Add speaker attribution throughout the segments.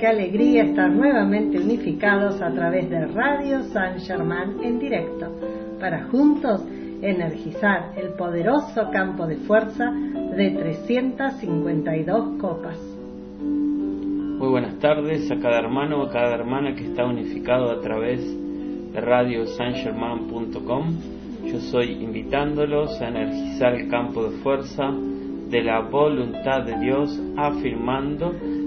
Speaker 1: qué alegría estar nuevamente unificados a través de Radio San Germán en directo, para juntos energizar el poderoso campo de fuerza de 352 copas.
Speaker 2: Muy buenas tardes a cada hermano o a cada hermana que está unificado a través de radiosangerman.com. Yo soy invitándolos a energizar el campo de fuerza de la voluntad de Dios, afirmando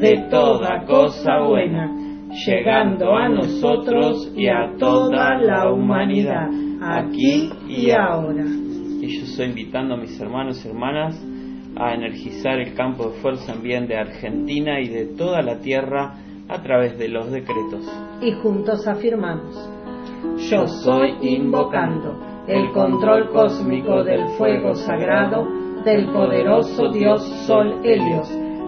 Speaker 1: de toda cosa buena, llegando a nosotros y a toda la humanidad, aquí y ahora.
Speaker 2: Y yo estoy invitando a mis hermanos y hermanas a energizar el campo de fuerza en bien de Argentina y de toda la tierra a través de los decretos.
Speaker 1: Y juntos afirmamos, yo soy invocando el control cósmico del fuego sagrado del poderoso Dios Sol Helios,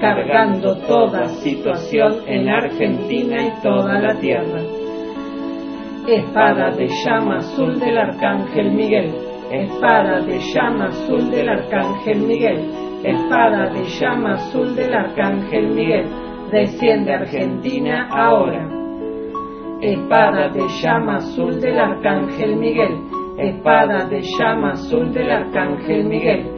Speaker 2: cargando toda situación en Argentina y toda la tierra. Espada de llama azul del Arcángel Miguel, espada de llama azul del Arcángel Miguel, espada de llama azul del Arcángel Miguel, desciende Argentina ahora. Espada de llama azul del Arcángel Miguel, espada de llama azul del Arcángel Miguel,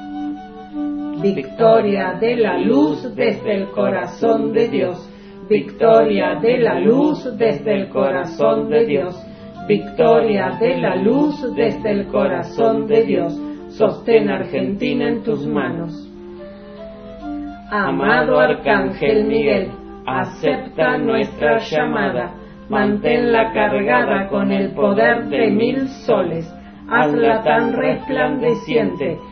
Speaker 2: Victoria de la luz desde el corazón de Dios. Victoria de la luz desde el corazón de Dios. Victoria de la luz desde el corazón de Dios. Sostén Argentina en tus manos. Amado Arcángel Miguel, acepta nuestra llamada. Manténla cargada con el poder de mil soles. Hazla tan resplandeciente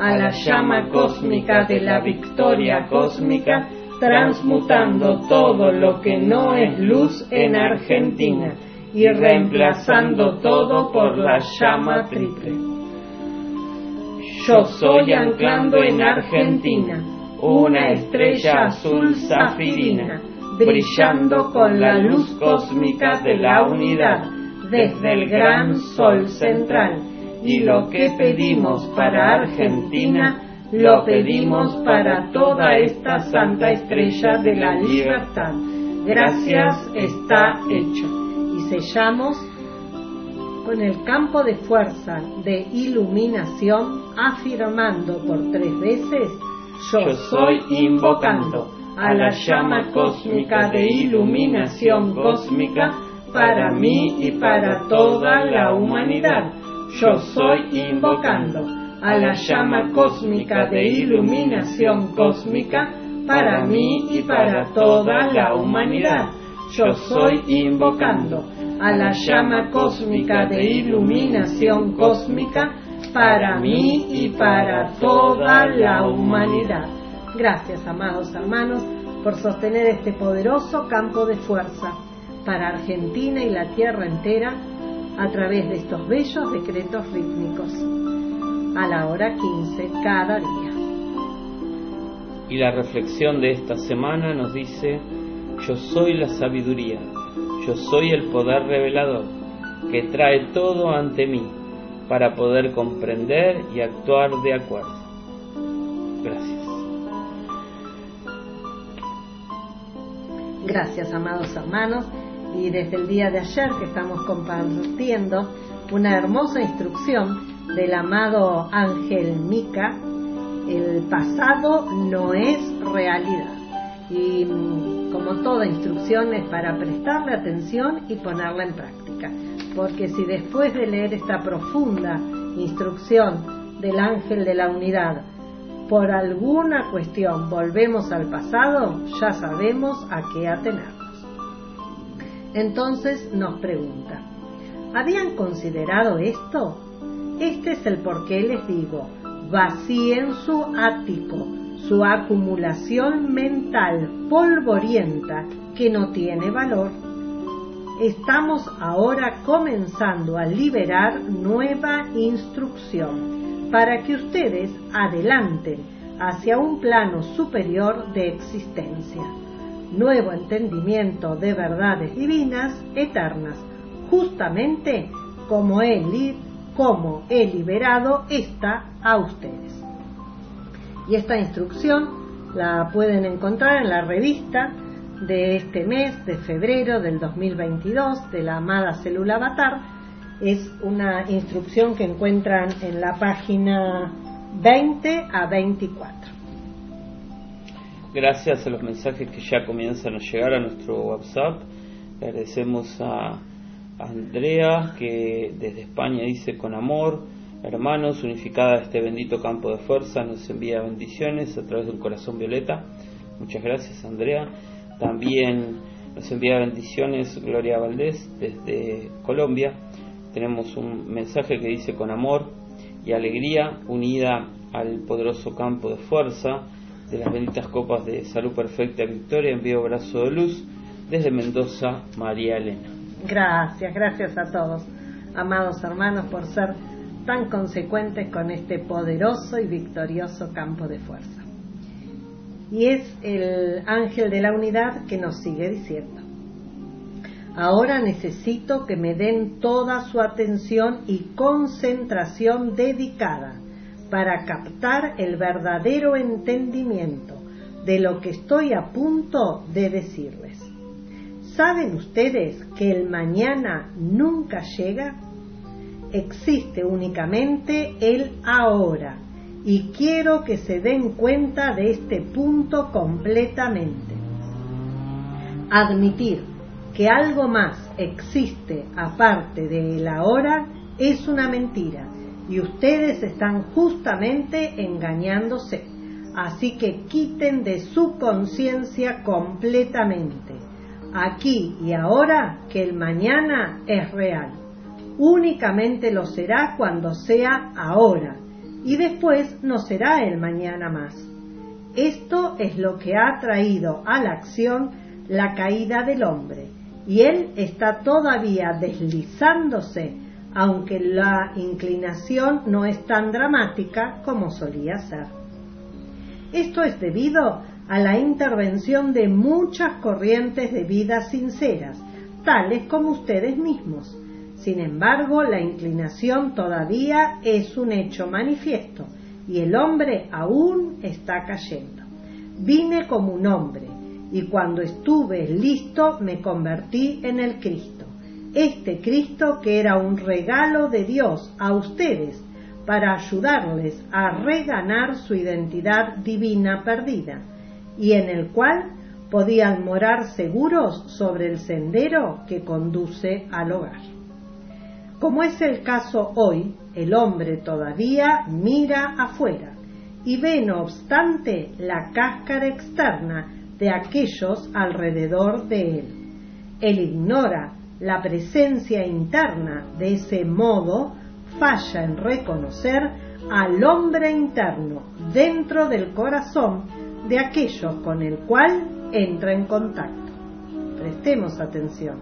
Speaker 2: a la llama cósmica de la victoria cósmica, transmutando todo lo que no es luz en Argentina y reemplazando todo por la llama triple.
Speaker 1: Yo soy anclando en Argentina una estrella azul zafirina, brillando con la luz cósmica de la unidad desde el gran sol central. Y lo que pedimos para Argentina, lo pedimos para toda esta santa estrella de la libertad. Gracias está hecho. Y sellamos con el campo de fuerza de iluminación, afirmando por tres veces, yo soy invocando a la llama cósmica de iluminación cósmica para mí y para toda la humanidad. Yo soy invocando a la llama cósmica de iluminación cósmica para mí y para toda la humanidad. Yo soy invocando a la llama cósmica de iluminación cósmica para mí y para toda la humanidad. Gracias, amados hermanos, por sostener este poderoso campo de fuerza para Argentina y la tierra entera a través de estos bellos decretos rítmicos a la hora 15 cada día.
Speaker 2: Y la reflexión de esta semana nos dice, yo soy la sabiduría, yo soy el poder revelador que trae todo ante mí para poder comprender y actuar de acuerdo. Gracias.
Speaker 1: Gracias, amados hermanos. Y desde el día de ayer que estamos compartiendo una hermosa instrucción del amado Ángel Mica, el pasado no es realidad. Y mm, como toda instrucción es para prestarle atención y ponerla en práctica. Porque si después de leer esta profunda instrucción del ángel de la unidad, por alguna cuestión volvemos al pasado, ya sabemos a qué atenernos. Entonces nos pregunta, ¿habían considerado esto? Este es el por qué les digo, vacíen su ático, su acumulación mental polvorienta que no tiene valor. Estamos ahora comenzando a liberar nueva instrucción para que ustedes adelanten hacia un plano superior de existencia, nuevo entendimiento de verdades divinas eternas, justamente como Él, como he liberado está a ustedes. Y esta instrucción la pueden encontrar en la revista de este mes de febrero del 2022 de la amada célula avatar. Es una instrucción que encuentran en la página 20 a 24.
Speaker 2: Gracias a los mensajes que ya comienzan a llegar a nuestro WhatsApp. agradecemos a Andrea que desde España dice con amor, hermanos, unificada este bendito campo de fuerza, nos envía bendiciones a través de un corazón violeta. Muchas gracias Andrea. También nos envía bendiciones Gloria Valdés desde Colombia. Tenemos un mensaje que dice con amor y alegría unida al poderoso campo de fuerza de las benditas copas de salud perfecta victoria. Envío abrazo de luz desde Mendoza, María Elena.
Speaker 1: Gracias, gracias a todos, amados hermanos, por ser tan consecuentes con este poderoso y victorioso campo de fuerza. Y es el ángel de la unidad que nos sigue diciendo, ahora necesito que me den toda su atención y concentración dedicada para captar el verdadero entendimiento de lo que estoy a punto de decirles. ¿Saben ustedes que el mañana nunca llega? Existe únicamente el ahora y quiero que se den cuenta de este punto completamente. Admitir que algo más existe aparte del ahora es una mentira y ustedes están justamente engañándose. Así que quiten de su conciencia completamente, aquí y ahora, que el mañana es real. Únicamente lo será cuando sea ahora y después no será el mañana más. Esto es lo que ha traído a la acción la caída del hombre, y él está todavía deslizándose aunque la inclinación no es tan dramática como solía ser. Esto es debido a la intervención de muchas corrientes de vida sinceras, tales como ustedes mismos. Sin embargo, la inclinación todavía es un hecho manifiesto y el hombre aún está cayendo. Vine como un hombre y cuando estuve listo me convertí en el Cristo. Este Cristo que era un regalo de Dios a ustedes para ayudarles a reganar su identidad divina perdida y en el cual podían morar seguros sobre el sendero que conduce al hogar. Como es el caso hoy, el hombre todavía mira afuera y ve no obstante la cáscara externa de aquellos alrededor de él. Él ignora la presencia interna, de ese modo falla en reconocer al hombre interno dentro del corazón de aquellos con el cual entra en contacto. Prestemos atención,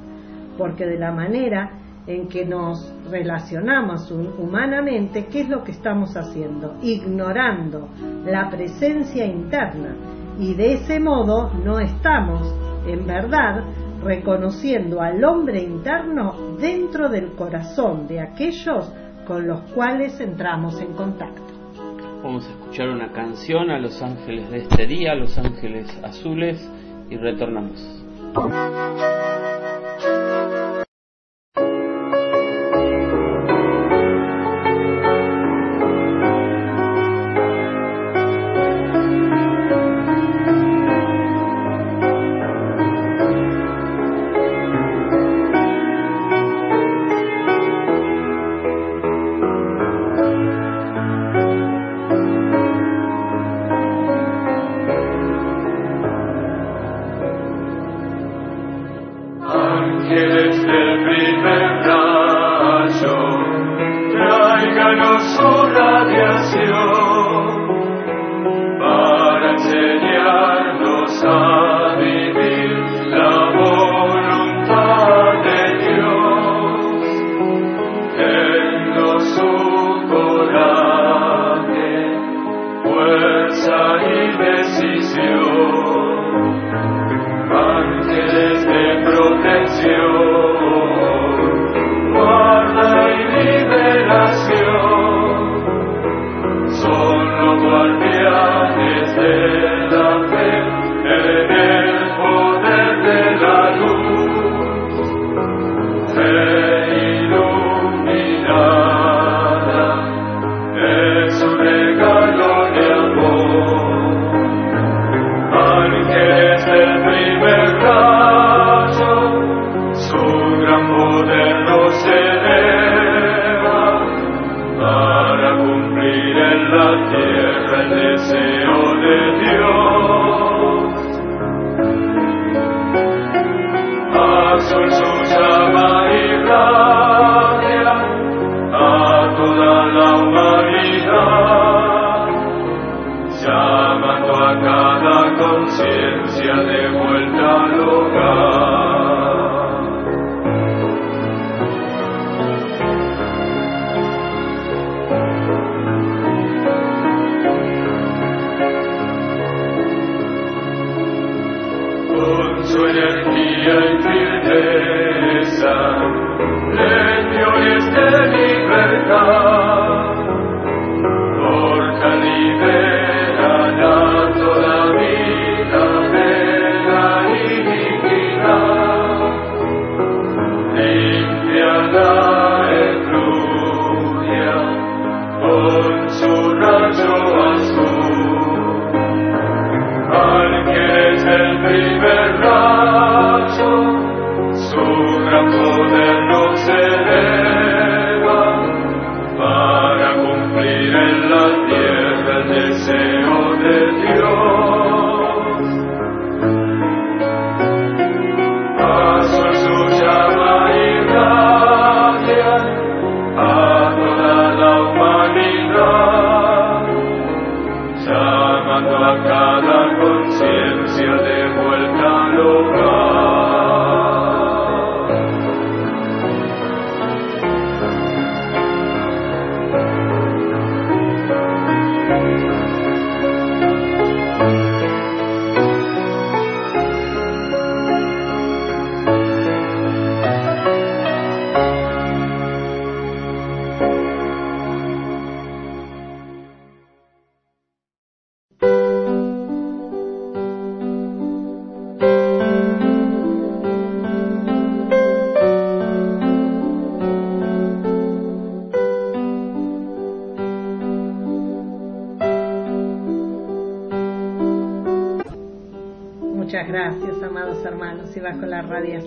Speaker 1: porque de la manera en que nos relacionamos humanamente, ¿qué es lo que estamos haciendo? Ignorando la presencia interna y de ese modo no estamos, en verdad, reconociendo al hombre interno dentro del corazón de aquellos con los cuales entramos en contacto.
Speaker 3: Vamos a escuchar una canción a los ángeles de este día, los ángeles azules, y retornamos.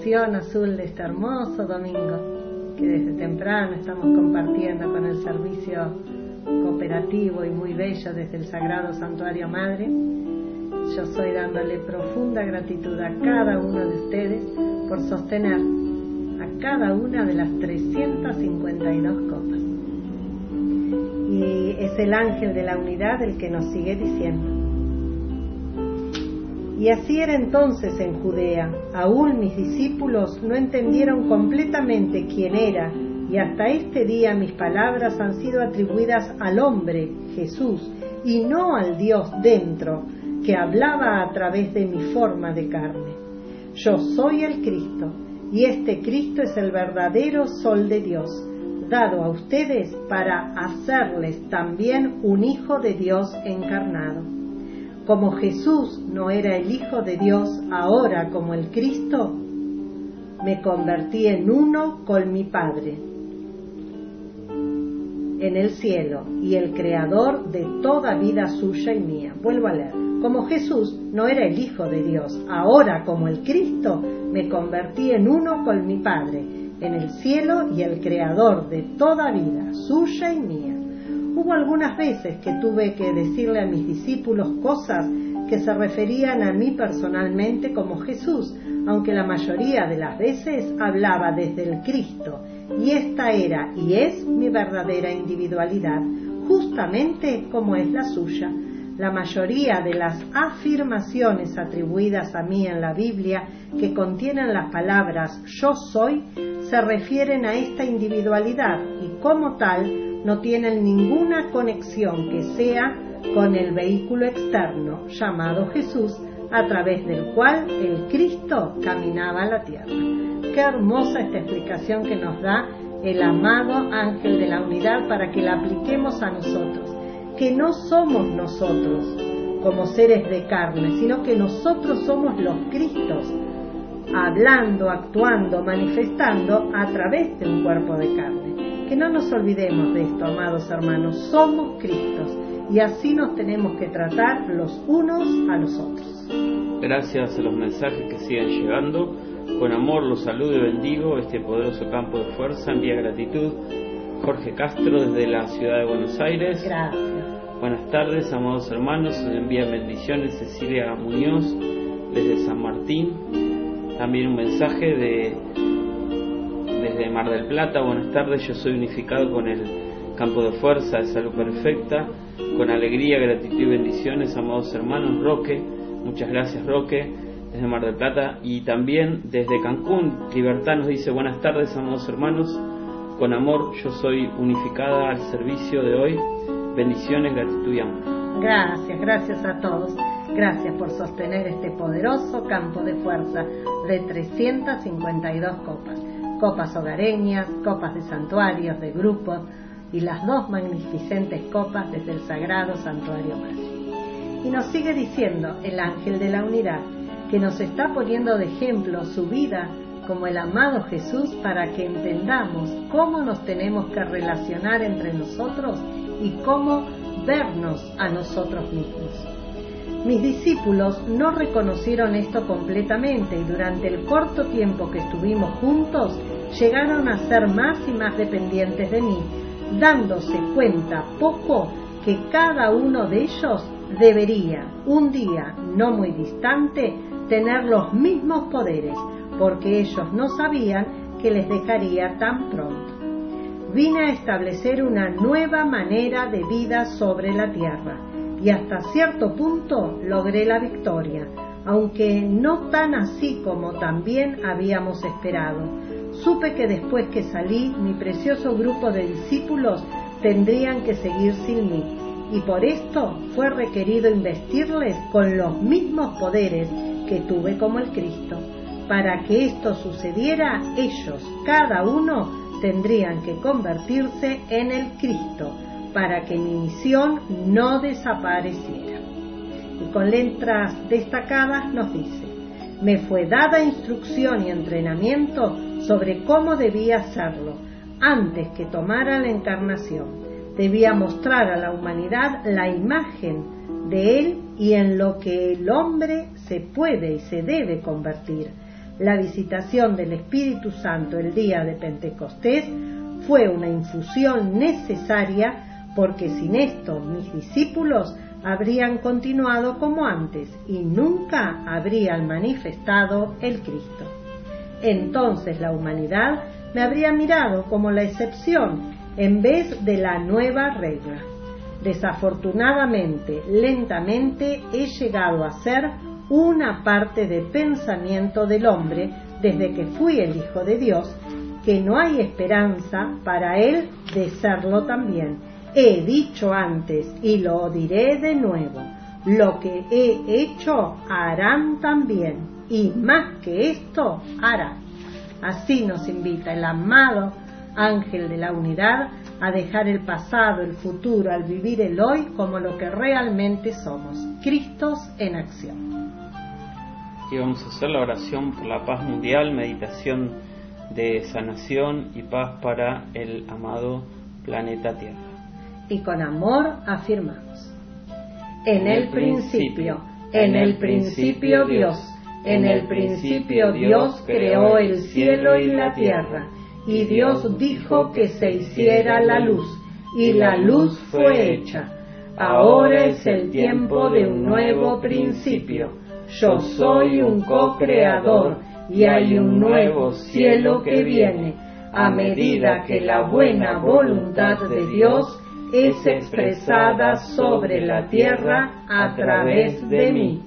Speaker 1: Azul de este hermoso domingo, que desde temprano estamos compartiendo con el servicio cooperativo y muy bello desde el Sagrado Santuario Madre, yo soy dándole profunda gratitud a cada uno de ustedes por sostener a cada una de las 352 copas. Y es el ángel de la unidad el que nos sigue diciendo. Y así era entonces en Judea. Aún mis discípulos no entendieron completamente quién era, y hasta este día mis palabras han sido atribuidas al hombre, Jesús, y no al Dios dentro, que hablaba a través de mi forma de carne. Yo soy el Cristo, y este Cristo es el verdadero sol de Dios, dado a ustedes para hacerles también un Hijo de Dios encarnado. Como Jesús no era el Hijo de Dios ahora como el Cristo, me convertí en uno con mi Padre en el cielo y el creador de toda vida suya y mía. Vuelvo a leer. Como Jesús no era el Hijo de Dios, ahora como el Cristo, me convertí en uno con mi Padre, en el cielo y el creador de toda vida suya y mía. Hubo algunas veces que tuve que decirle a mis discípulos cosas que se referían a mí personalmente como Jesús, aunque la mayoría de las veces hablaba desde el Cristo, y esta era y es mi verdadera individualidad, justamente como es la suya. La mayoría de las afirmaciones atribuidas a mí en la Biblia que contienen las palabras yo soy se refieren a esta individualidad y como tal no tienen ninguna conexión que sea con el vehículo externo llamado Jesús a través del cual el Cristo caminaba a la tierra. Qué hermosa esta explicación que nos da el amado ángel de la unidad para que la apliquemos a nosotros, que no somos nosotros como seres de carne, sino que nosotros somos los Cristos, hablando, actuando, manifestando a través de un cuerpo de carne. Que no nos olvidemos de esto, amados hermanos, somos Cristos y así nos tenemos que tratar los unos a los otros.
Speaker 2: Gracias a los mensajes que siguen llegando. Con amor los saludo y bendigo este poderoso campo de fuerza. Envía gratitud. Jorge Castro desde la ciudad de Buenos Aires.
Speaker 1: Gracias.
Speaker 2: Buenas tardes, amados hermanos. Envía bendiciones Cecilia Muñoz desde San Martín. También un mensaje de desde Mar del Plata. Buenas tardes, yo soy unificado con el campo de fuerza de salud perfecta. Con alegría, gratitud y bendiciones, amados hermanos. Roque, muchas gracias Roque, desde Mar del Plata. Y también desde Cancún, Libertad nos dice buenas tardes, amados hermanos. Con amor, yo soy unificada al servicio de hoy. Bendiciones, gratitud y amor.
Speaker 1: Gracias, gracias a todos. Gracias por sostener este poderoso campo de fuerza de 352 copas. Copas hogareñas, copas de santuarios, de grupos y las dos magnificentes copas desde el sagrado santuario Madre. Y nos sigue diciendo el ángel de la unidad que nos está poniendo de ejemplo su vida como el amado Jesús para que entendamos cómo nos tenemos que relacionar entre nosotros y cómo vernos a nosotros mismos. Mis discípulos no reconocieron esto completamente y durante el corto tiempo que estuvimos juntos llegaron a ser más y más dependientes de mí, dándose cuenta poco que cada uno de ellos debería, un día no muy distante, tener los mismos poderes, porque ellos no sabían que les dejaría tan pronto. Vine a establecer una nueva manera de vida sobre la tierra y hasta cierto punto logré la victoria, aunque no tan así como también habíamos esperado. Supe que después que salí, mi precioso grupo de discípulos tendrían que seguir sin mí, y por esto fue requerido investirles con los mismos poderes que tuve como el Cristo. Para que esto sucediera, ellos, cada uno, tendrían que convertirse en el Cristo, para que mi misión no desapareciera. Y con letras destacadas nos dice, me fue dada instrucción y entrenamiento sobre cómo debía hacerlo antes que tomara la encarnación. Debía mostrar a la humanidad la imagen de Él y en lo que el hombre se puede y se debe convertir. La visitación del Espíritu Santo el día de Pentecostés fue una infusión necesaria porque sin esto mis discípulos habrían continuado como antes y nunca habrían manifestado el Cristo. Entonces la humanidad me habría mirado como la excepción en vez de la nueva regla. Desafortunadamente, lentamente he llegado a ser una parte de pensamiento del hombre desde que fui el Hijo de Dios, que no hay esperanza para él de serlo también. He dicho antes y lo diré de nuevo, lo que he hecho harán también, y más que esto harán. Así nos invita el amado ángel de la unidad a dejar el pasado, el futuro, al vivir el hoy como lo que realmente somos, Cristos en acción.
Speaker 2: Y vamos a hacer la oración por la paz mundial, meditación de sanación y paz para el amado planeta Tierra.
Speaker 1: Y con amor afirmamos, en el principio, en el principio Dios, en el principio Dios creó el cielo y la tierra y Dios dijo que se hiciera la luz, y la luz fue hecha. Ahora es el tiempo de un nuevo principio. Yo soy un co-creador y hay un nuevo cielo que viene a medida que la buena voluntad de Dios es expresada sobre la tierra a través de mí.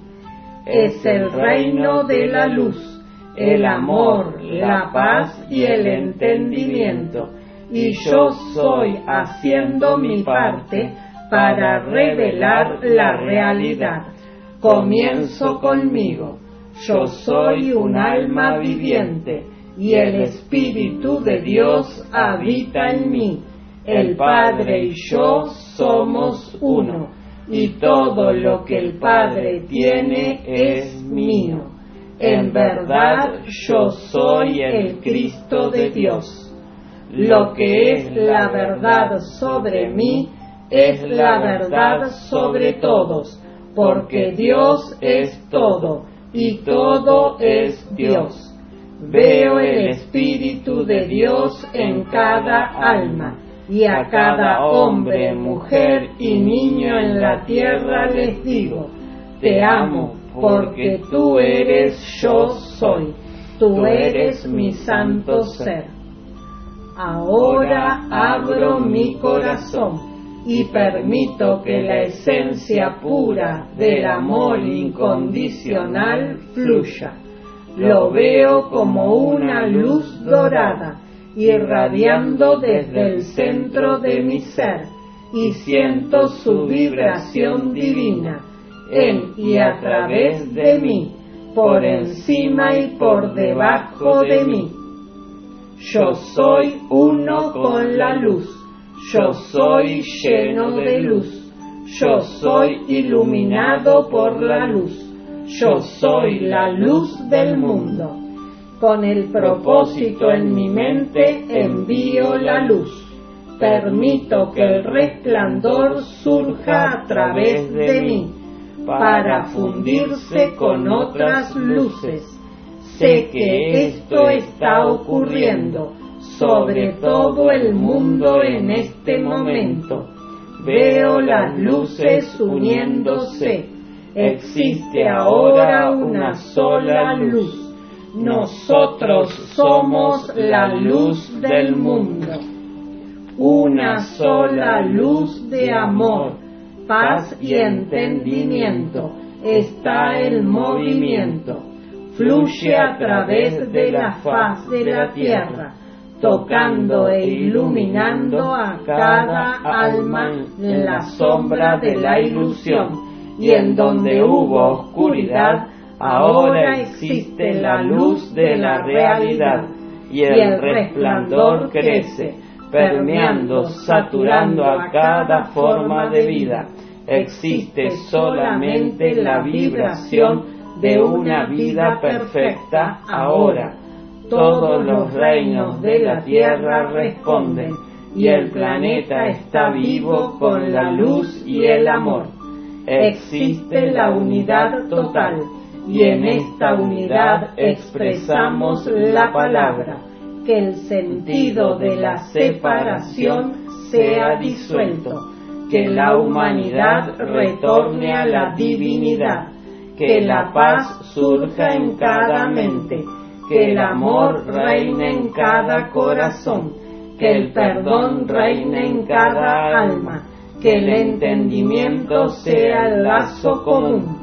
Speaker 1: Es el reino de la luz el amor, la paz y el entendimiento, y yo soy haciendo mi parte para revelar la realidad. Comienzo conmigo. Yo soy un alma viviente y el Espíritu de Dios habita en mí. El Padre y yo somos uno y todo lo que el Padre tiene es mío. En verdad yo soy el Cristo de Dios. Lo que es la verdad sobre mí es la verdad sobre todos, porque Dios es todo y todo es Dios. Veo el Espíritu de Dios en cada alma y a cada hombre, mujer y niño en la tierra les digo, te amo porque tú eres yo soy, tú eres mi santo ser. Ahora abro mi corazón y permito que la esencia pura del amor incondicional fluya. Lo veo como una luz dorada irradiando desde el centro de mi ser y siento su vibración divina en y a través de mí, por encima y por debajo de mí. Yo soy uno con la luz, yo soy lleno de luz, yo soy iluminado por la luz, yo soy la luz del mundo. Con el propósito en mi mente envío la luz. Permito que el resplandor surja a través de mí para fundirse con otras luces. Sé que esto está ocurriendo sobre todo el mundo en este momento. Veo las luces uniéndose. Existe ahora una sola luz. Nosotros somos la luz del mundo. Una sola luz de amor paz y entendimiento está el movimiento. Fluye a través de la faz de la tierra, tocando e iluminando a cada alma en la sombra de la ilusión. Y en donde hubo oscuridad, ahora existe la luz de la realidad y el resplandor crece permeando, saturando a cada forma de vida. Existe solamente la vibración de una vida perfecta ahora. Todos los reinos de la tierra responden y el planeta está vivo con la luz y el amor. existe la unidad total y en esta unidad expresamos la palabra, que el sentido de la separación sea disuelto, que la humanidad retorne a la divinidad, que la paz surja en cada mente, que el amor reine en cada corazón, que el perdón reine en cada alma, que el entendimiento sea el lazo común.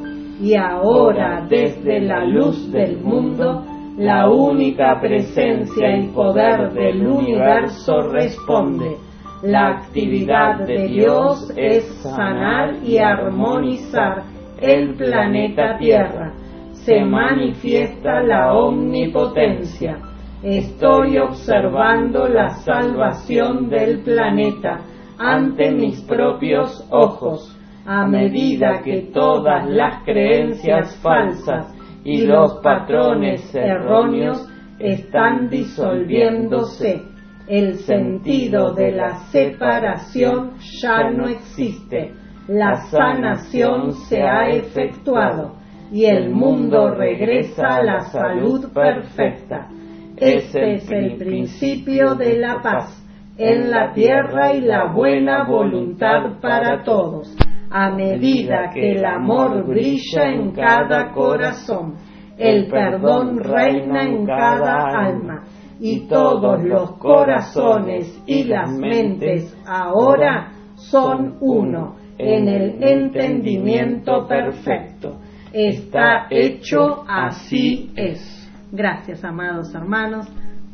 Speaker 1: Y ahora, desde la luz del mundo, la única presencia y poder del universo responde. La actividad de Dios es sanar y armonizar el planeta Tierra. Se manifiesta la omnipotencia. Estoy observando la salvación del planeta ante mis propios ojos, a medida que todas las creencias falsas y los patrones erróneos están disolviéndose. El sentido de la separación ya no existe. La sanación se ha efectuado y el mundo regresa a la salud perfecta. Este es el principio de la paz en la tierra y la buena voluntad para todos, a medida que el amor brilla en cada corazón, el perdón reina en cada alma, y todos los corazones y las mentes ahora son uno en el entendimiento perfecto. Está hecho, así es. Gracias, amados hermanos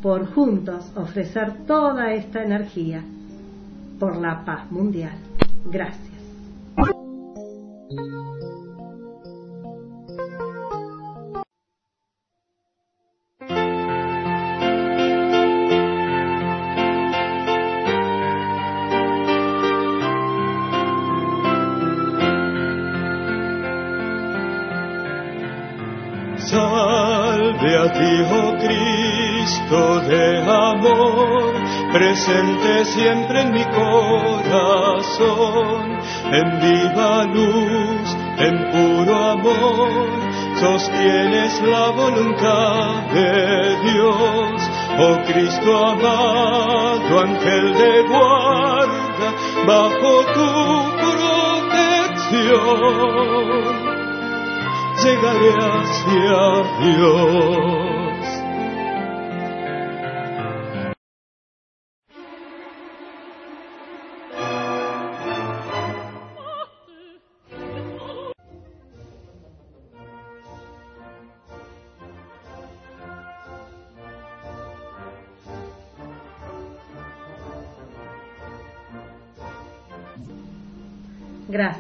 Speaker 1: por juntos ofrecer toda esta energía por la paz mundial. Gracias.
Speaker 3: Presente siempre en mi corazón, en viva luz, en puro amor, sostienes la voluntad de Dios. Oh Cristo amado, ángel de guarda, bajo tu protección llegaré hacia Dios.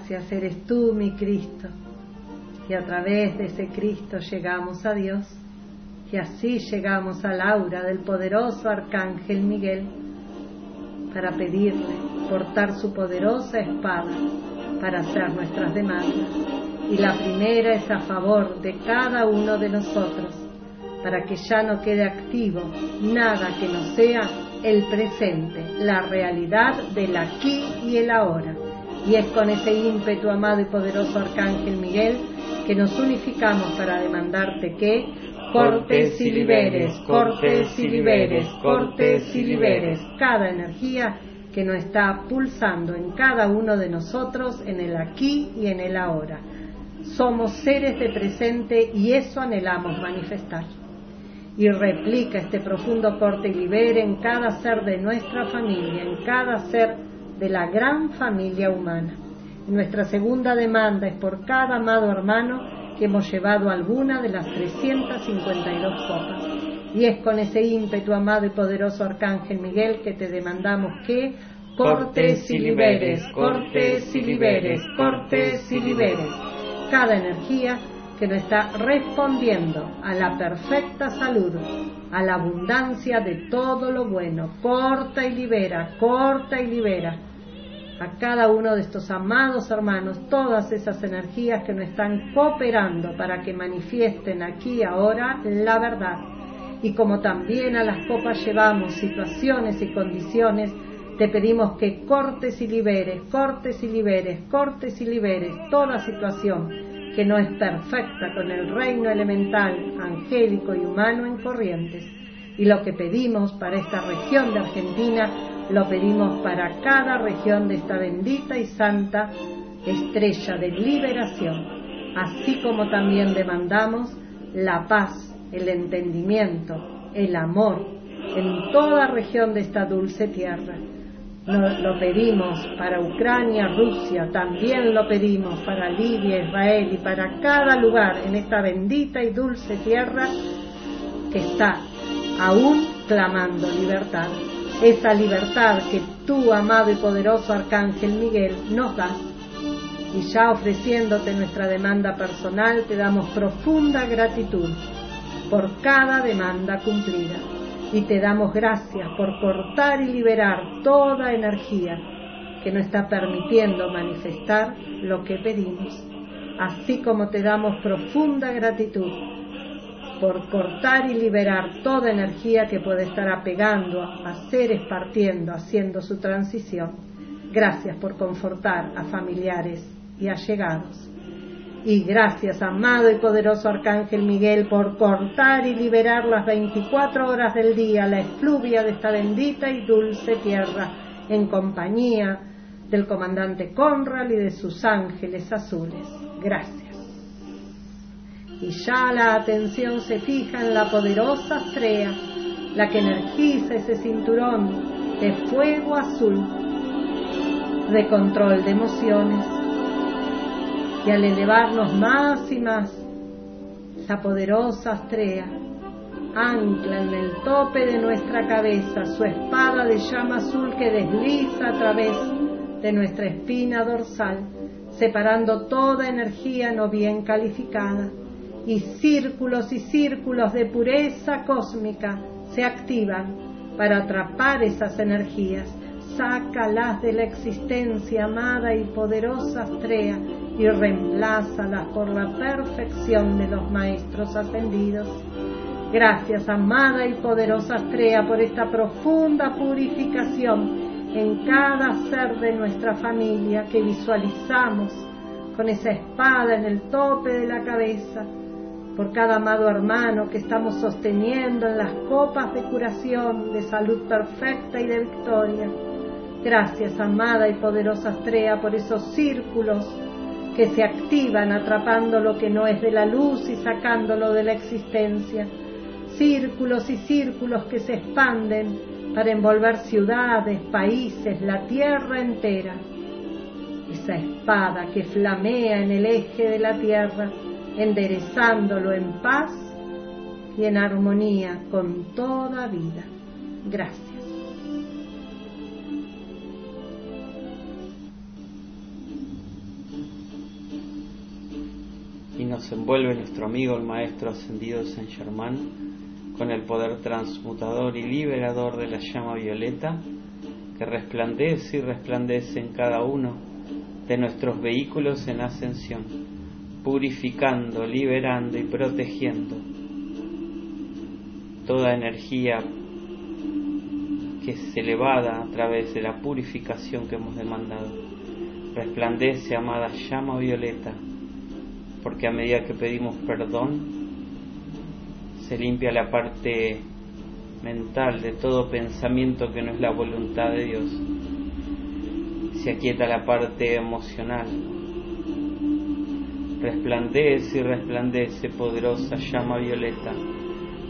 Speaker 1: Gracias eres tú, mi Cristo y a través de ese Cristo llegamos a Dios y así llegamos al aura del poderoso Arcángel Miguel para pedirle portar su poderosa espada para hacer nuestras demandas. Y la primera es a favor de cada uno de nosotros, para que ya no quede activo nada que no sea el presente, la realidad del aquí y el ahora. Y es con ese ímpetu, amado y poderoso Arcángel Miguel, que nos unificamos para demandarte que cortes y liberes, cortes y liberes, cortes y liberes cada energía que nos está pulsando en cada uno de nosotros en el aquí y en el ahora. Somos seres de presente y eso anhelamos manifestar. Y replica este profundo corte y libere en cada ser de nuestra familia, en cada ser de la gran familia humana. Nuestra segunda demanda es por cada amado hermano que hemos llevado alguna de las 352 copas. Y es con ese ímpetu, amado y poderoso Arcángel Miguel, que te demandamos que cortes y liberes, cortes y liberes, cortes y liberes cada energía que nos está respondiendo a la perfecta salud, a la abundancia de todo lo bueno. Corta y libera, corta y libera a cada uno de estos amados hermanos todas esas energías que nos están cooperando para que manifiesten aquí ahora la verdad. Y como también a las copas llevamos situaciones y condiciones Te pedimos que cortes y liberes, cortes y liberes, cortes y liberes toda situación que no es perfecta con el reino elemental, angélico y humano en corrientes. Y lo que pedimos para esta región de Argentina, lo pedimos para cada región de esta bendita y santa estrella de liberación, así como también demandamos la paz, el entendimiento, el amor en toda región de esta dulce tierra. Lo pedimos para Ucrania, Rusia, también lo pedimos para Libia, Israel y para cada lugar en esta bendita y dulce tierra que está aún clamando libertad. Esa libertad que tú, amado y poderoso Arcángel Miguel, nos das y ya ofreciéndote nuestra demanda personal, te damos profunda gratitud por cada demanda cumplida. Y te damos gracias por cortar y liberar toda energía que no está permitiendo manifestar lo que pedimos. Así como te damos profunda gratitud por cortar y liberar toda energía que puede estar apegando a seres partiendo, haciendo su transición. Gracias por confortar a familiares y allegados. Y gracias, amado y poderoso Arcángel Miguel, por cortar y liberar las 24 horas del día la efluvia de esta bendita y dulce tierra, en compañía del comandante Conral y de sus ángeles azules. Gracias. Y ya la atención se fija en la poderosa estrella, la que energiza ese cinturón de fuego azul, de control de emociones, y al elevarnos más y más, la poderosa estrella ancla en el tope de nuestra cabeza su espada de llama azul que desliza a través de nuestra espina dorsal, separando toda energía no bien calificada, y círculos y círculos de pureza cósmica se activan para atrapar esas energías. Sácalas de la existencia, amada y poderosa estrella, y reemplázalas por la perfección de los maestros ascendidos. Gracias, amada y poderosa estrella, por esta profunda purificación en cada ser de nuestra familia que visualizamos con esa espada en el tope de la cabeza, por cada amado hermano que estamos sosteniendo en las copas de curación, de salud perfecta y de victoria. Gracias, amada y poderosa estrella, por esos círculos que se activan atrapando lo que no es de la luz y sacándolo de la existencia, círculos y círculos que se expanden para envolver ciudades, países, la tierra entera. Esa espada que flamea en el eje de la tierra, enderezándolo en paz y en armonía con toda vida. Gracias.
Speaker 2: Nos envuelve nuestro amigo el Maestro Ascendido Saint Germain con el poder transmutador y liberador de la llama violeta que resplandece y resplandece en cada uno de nuestros vehículos en ascensión, purificando, liberando y protegiendo toda energía que es elevada a través de la purificación que hemos demandado. Resplandece, amada llama violeta, porque a medida que pedimos perdón, se limpia la parte mental de todo pensamiento que no es la voluntad de Dios. Se aquieta la parte emocional. Resplandece y resplandece poderosa llama violeta.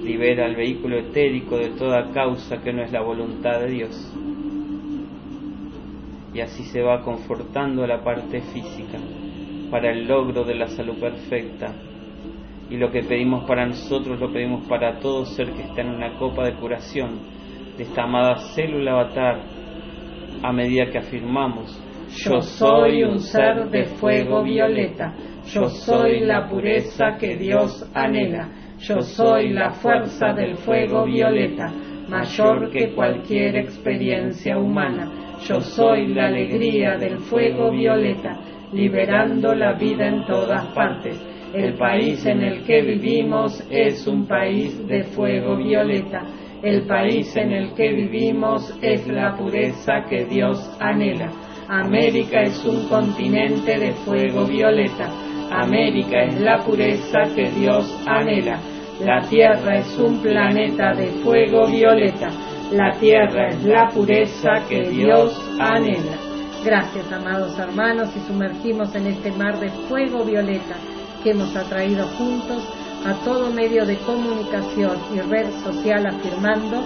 Speaker 2: Libera el vehículo etérico de toda causa que no es la voluntad de Dios. Y así se va confortando la parte física para el logro de la salud perfecta. Y lo que pedimos para nosotros lo pedimos para todo ser que está en una copa de curación de esta amada célula avatar a medida que afirmamos,
Speaker 1: yo soy un ser de fuego violeta, yo soy la pureza que Dios anhela, yo soy la fuerza del fuego violeta, mayor que cualquier experiencia humana, yo soy la alegría del fuego violeta, liberando la vida en todas partes. El país en el que vivimos es un país de fuego violeta El país en el que vivimos es la pureza que Dios anhela. América es un continente de fuego violeta. América es la pureza que Dios anhela. La Tierra es un planeta de fuego violeta. La Tierra es la pureza que Dios anhela. Gracias, amados hermanos, y sumergimos en este mar de fuego violeta que hemos atraído juntos a todo medio de comunicación y red social afirmando,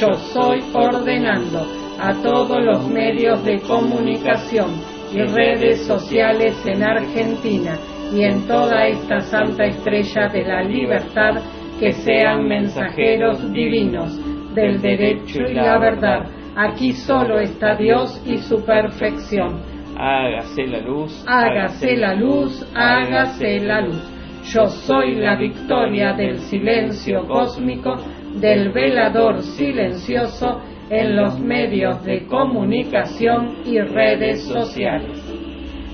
Speaker 1: yo soy ordenando a todos los medios de comunicación y redes sociales en Argentina y en toda esta santa estrella de la libertad que sean mensajeros divinos del derecho y la verdad. Aquí solo está Dios y su perfección.
Speaker 2: Hágase la luz,
Speaker 1: hágase la luz, hágase la luz. Yo soy la victoria del silencio cósmico, del velador silencioso en los medios de comunicación y redes sociales.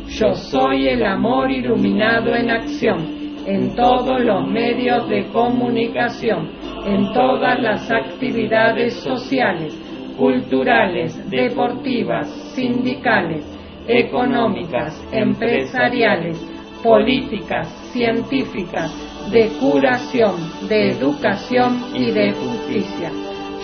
Speaker 1: Yo soy el amor iluminado en acción en todos los medios de comunicación, en todas las actividades sociales, culturales, deportivas, sindicales, económicas, empresariales, políticas, científicas, de curación, de educación y de justicia.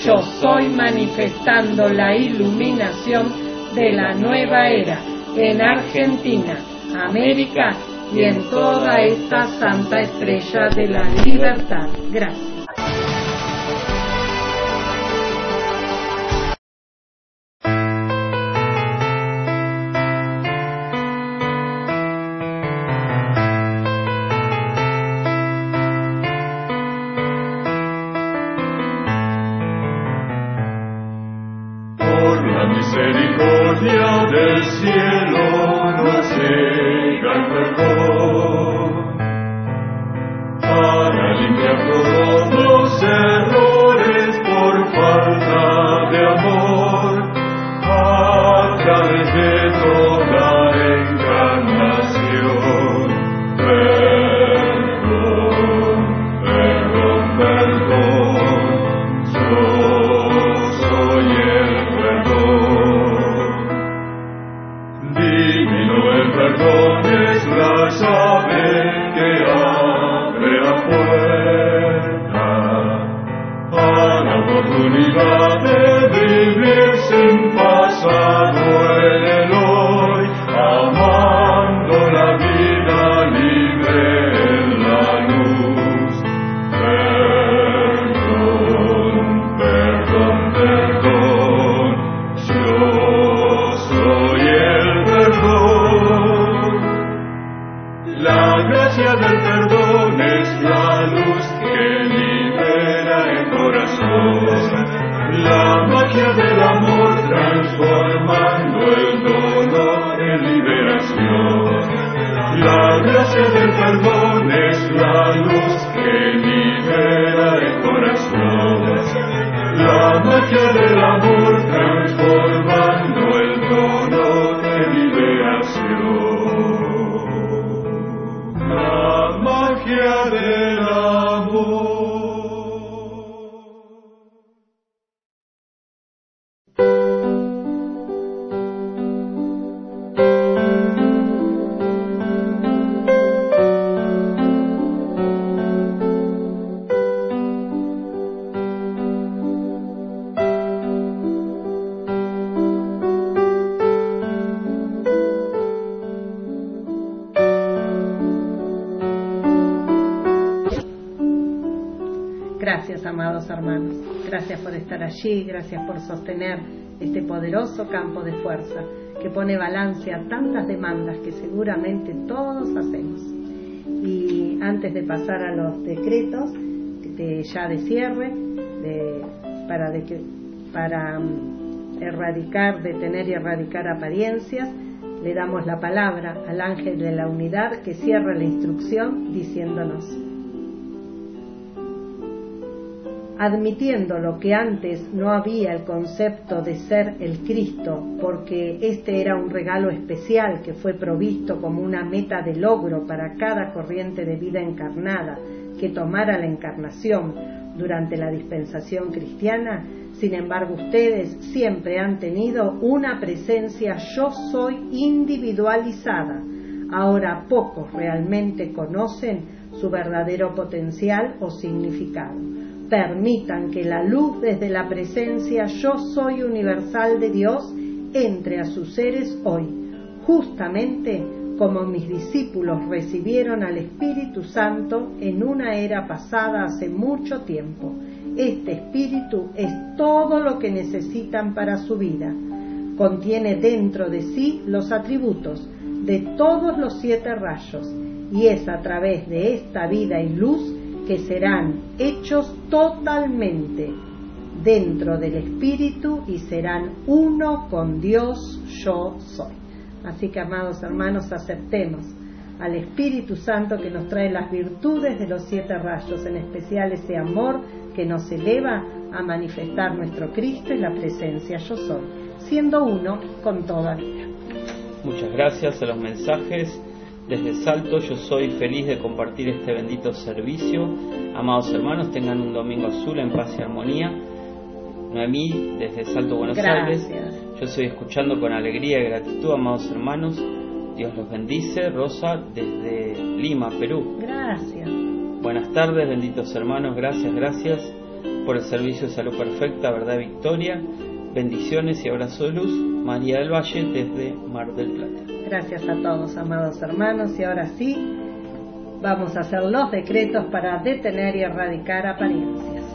Speaker 1: Yo soy manifestando la iluminación de la nueva era en Argentina, América y en toda esta santa estrella de la libertad. Gracias. se detengo allí, gracias por sostener este poderoso campo de fuerza que pone balance a tantas demandas que seguramente todos hacemos. Y antes de pasar a los decretos de, ya de cierre, para, para mm, erradicar, detener y erradicar apariencias, le damos la palabra al ángel de la unidad que cierra la instrucción diciéndonos. Admitiendo lo que antes no había el concepto de ser el Cristo, porque este era un regalo especial que fue provisto como una meta de logro para cada corriente de vida encarnada que tomara la encarnación durante la dispensación cristiana, sin embargo ustedes siempre han tenido una presencia yo soy individualizada. Ahora pocos realmente conocen su verdadero potencial o significado. Permitan que la luz desde la presencia yo soy universal de Dios entre a sus seres hoy, justamente como mis discípulos recibieron al Espíritu Santo en una era pasada hace mucho tiempo. Este Espíritu es todo lo que necesitan para su vida. Contiene dentro de sí los atributos de todos los siete rayos y es a través de esta vida y luz que serán hechos totalmente dentro del Espíritu y serán uno con Dios yo soy. Así que, amados hermanos, aceptemos al Espíritu Santo que nos trae las virtudes de los siete rayos, en especial ese amor que nos eleva a manifestar nuestro Cristo y la presencia yo soy, siendo uno con toda vida.
Speaker 2: Muchas gracias a los mensajes. Desde Salto yo soy feliz de compartir este bendito servicio. Amados hermanos, tengan un domingo azul en paz y armonía. Noemí, desde Salto Buenos Aires. Yo estoy escuchando con alegría y gratitud, amados hermanos. Dios los bendice. Rosa, desde Lima, Perú.
Speaker 1: Gracias.
Speaker 2: Buenas tardes, benditos hermanos. Gracias, gracias por el servicio de salud perfecta, verdad, victoria. Bendiciones y abrazo de luz. María del Valle, desde Mar del Plata.
Speaker 1: Gracias a todos, amados hermanos. Y ahora sí, vamos a hacer los decretos para detener y erradicar apariencias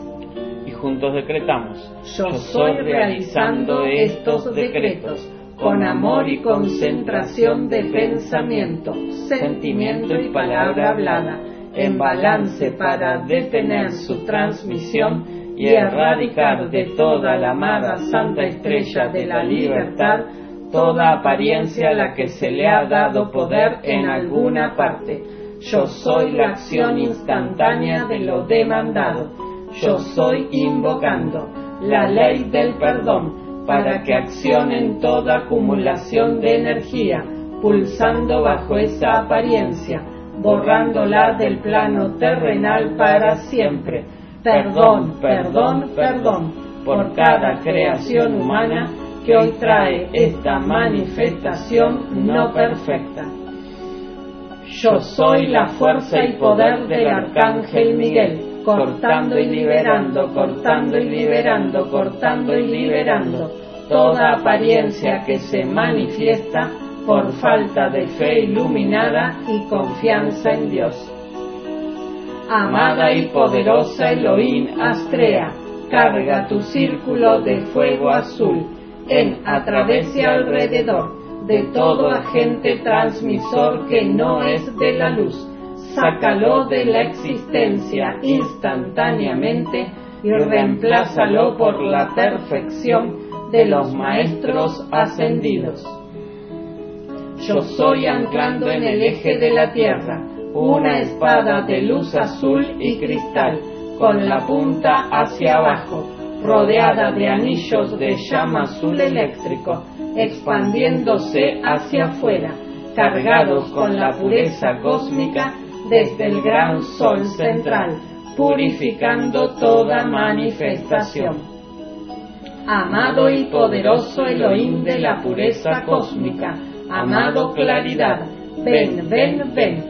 Speaker 2: juntos decretamos, yo soy realizando estos decretos con amor y concentración de pensamiento, sentimiento y palabra hablada, en balance para detener su transmisión y erradicar de toda la amada Santa Estrella de la Libertad toda apariencia a la que se le ha dado poder en alguna parte. Yo soy la acción instantánea de lo demandado yo soy invocando la ley del perdón para que accionen toda acumulación de energía, pulsando bajo esa apariencia, borrándola del plano terrenal para siempre. Perdón, perdón, perdón por cada creación humana que hoy trae esta manifestación no perfecta. Yo soy la fuerza y poder del Arcángel Miguel cortando y liberando, cortando y liberando, cortando y liberando toda apariencia que se manifiesta por falta de fe iluminada y confianza en Dios. Amada y poderosa Elohim Astrea, carga tu círculo de fuego azul en a través y alrededor de todo agente transmisor que no es de la luz sácalo de la existencia instantáneamente y reemplázalo por la perfección de los maestros ascendidos. Yo soy anclando en el eje de la tierra una espada de luz azul y cristal con la punta hacia abajo, rodeada de anillos de llama azul eléctrico, expandiéndose hacia afuera, cargados con la pureza cósmica desde el gran sol central, purificando toda manifestación. Amado y poderoso Elohim de la pureza cósmica, amado claridad, ven, ven, ven,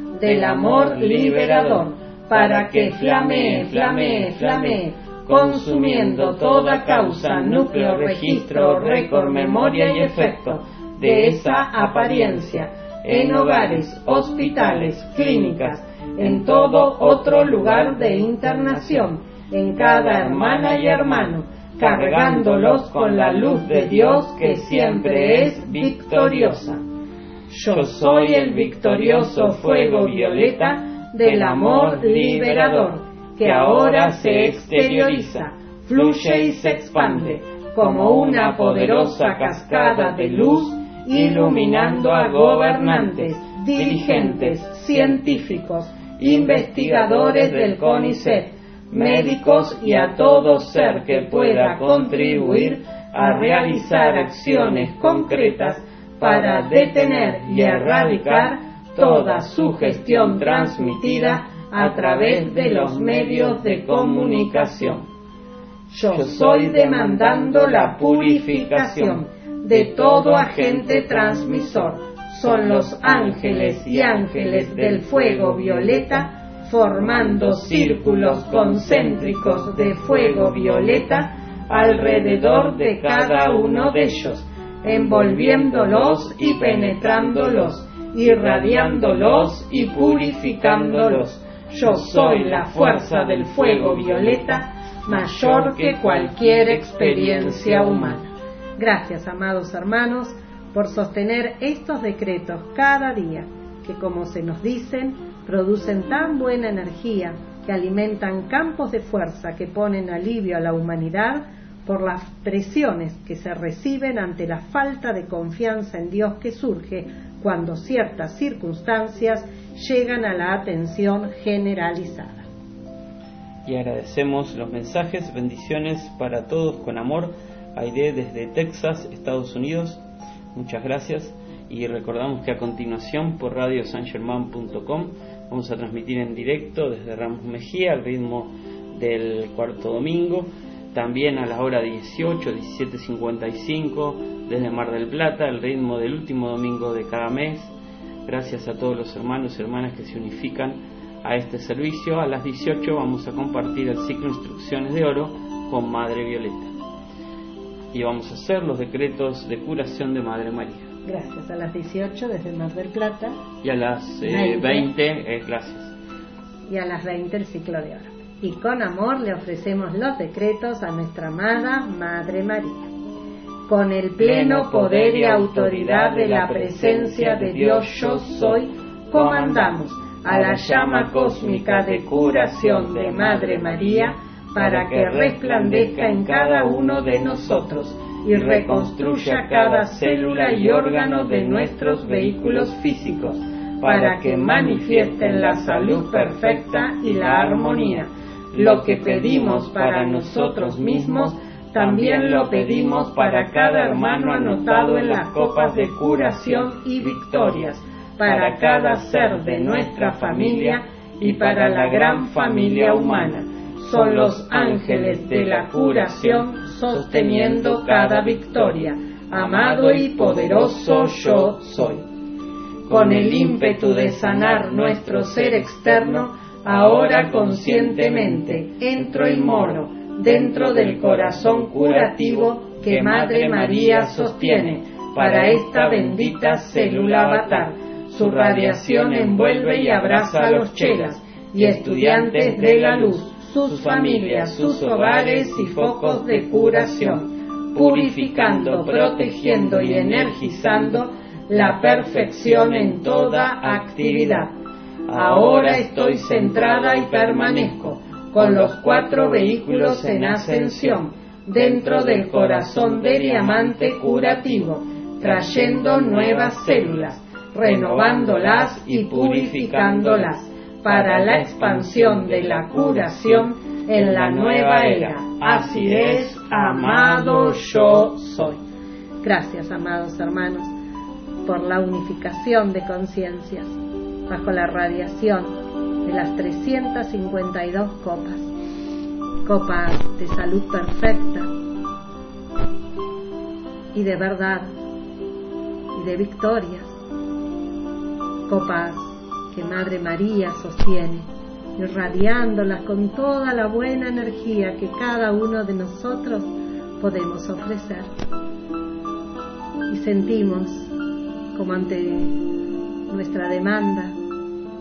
Speaker 2: del amor liberador para que flamee, flamee, flamee, consumiendo toda causa, núcleo, registro, récord, memoria y efecto de esa apariencia en hogares, hospitales, clínicas, en todo otro lugar de internación, en cada hermana y hermano, cargándolos con la luz de Dios que siempre es victoriosa. Yo soy el victorioso fuego violeta
Speaker 1: del amor liberador que ahora se exterioriza, fluye y se expande como una poderosa cascada de luz iluminando a gobernantes, dirigentes, científicos, investigadores del CONICET, médicos y a todo ser que pueda contribuir a realizar acciones concretas para detener y erradicar toda sugestión transmitida a través de los medios de comunicación. Yo soy demandando la purificación de todo agente transmisor. Son los ángeles y ángeles del fuego violeta formando círculos concéntricos de fuego violeta alrededor de cada uno de ellos, envolviéndolos y penetrándolos, irradiándolos y purificándolos. Yo soy la fuerza del fuego violeta mayor que cualquier experiencia humana. Gracias, amados hermanos, por sostener estos decretos cada día, que como se nos dicen, producen tan buena energía, que alimentan campos de fuerza que ponen alivio a la humanidad por las presiones que se reciben ante la falta de confianza en Dios que surge cuando ciertas circunstancias llegan a la atención generalizada.
Speaker 2: Y agradecemos los mensajes, bendiciones para todos con amor Aide desde Texas, Estados Unidos. Muchas gracias. Y recordamos que a continuación por radiosangerman.com vamos a transmitir en directo desde Ramos Mejía al ritmo del cuarto domingo. También a la hora 18, 17.55 desde Mar del Plata, al ritmo del último domingo de cada mes. Gracias a todos los hermanos y hermanas que se unifican a este servicio. A las 18 vamos a compartir el ciclo Instrucciones de Oro con Madre Violeta y vamos a hacer los decretos de curación de Madre María.
Speaker 1: Gracias. A las 18 desde Mar del Plata.
Speaker 2: Y a las 20, eh, gracias.
Speaker 1: Y a las 20 el ciclo de oro. Y con amor le ofrecemos los decretos a nuestra amada Madre María. Con el pleno poder y autoridad de la presencia de Dios yo soy, comandamos a la llama cósmica de curación de Madre María para que resplandezca en cada uno de nosotros y reconstruya cada célula y órgano de nuestros vehículos físicos, para que manifiesten la salud perfecta y la armonía. Lo que pedimos para nosotros mismos, también lo pedimos para cada hermano anotado en las copas de curación y victorias, para cada ser de nuestra familia y para la gran familia humana son los ángeles de la curación sosteniendo cada victoria. Amado y poderoso yo soy. Con el ímpetu de sanar nuestro ser externo, ahora conscientemente entro y moro dentro del corazón curativo que Madre María sostiene para esta bendita célula avatar. Su radiación envuelve y abraza a los chelas y estudiantes de la luz sus familias, sus hogares y focos de curación, purificando, protegiendo y energizando la perfección en toda actividad. Ahora estoy centrada y permanezco con los cuatro vehículos en ascensión dentro del corazón de diamante curativo, trayendo nuevas células, renovándolas y purificándolas para la expansión de la curación en la nueva era. Así es, amado yo soy. Gracias, amados hermanos, por la unificación de conciencias bajo la radiación de las 352 copas, copas de salud perfecta y de verdad y de victorias, copas que Madre María sostiene, irradiándolas con toda la buena energía que cada uno de nosotros podemos ofrecer. Y sentimos como ante nuestra demanda,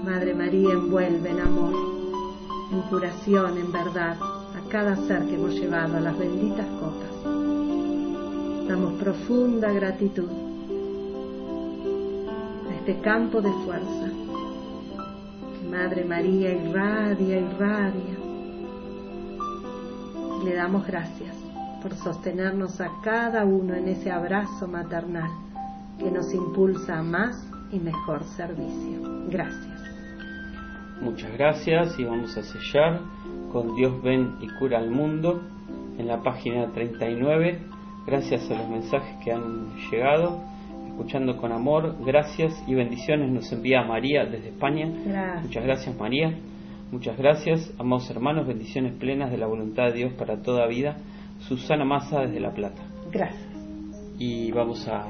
Speaker 1: Madre María envuelve en amor, en curación, en verdad, a cada ser que hemos llevado a las benditas copas. Damos profunda gratitud a este campo de fuerza Madre María irradia, irradia. Le damos gracias por sostenernos a cada uno en ese abrazo maternal que nos impulsa a más y mejor servicio. Gracias.
Speaker 2: Muchas gracias y vamos a sellar con Dios ven y cura al mundo en la página 39. Gracias a los mensajes que han llegado, escuchando con amor. Gracias y bendiciones nos envía María desde España. Muchas gracias María. Muchas gracias, amados hermanos, bendiciones plenas de la voluntad de Dios para toda vida. Susana Massa desde La Plata.
Speaker 1: Gracias.
Speaker 2: Y vamos a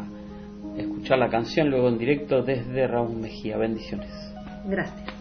Speaker 2: escuchar la canción luego en directo desde Raúl Mejía. Bendiciones.
Speaker 1: Gracias.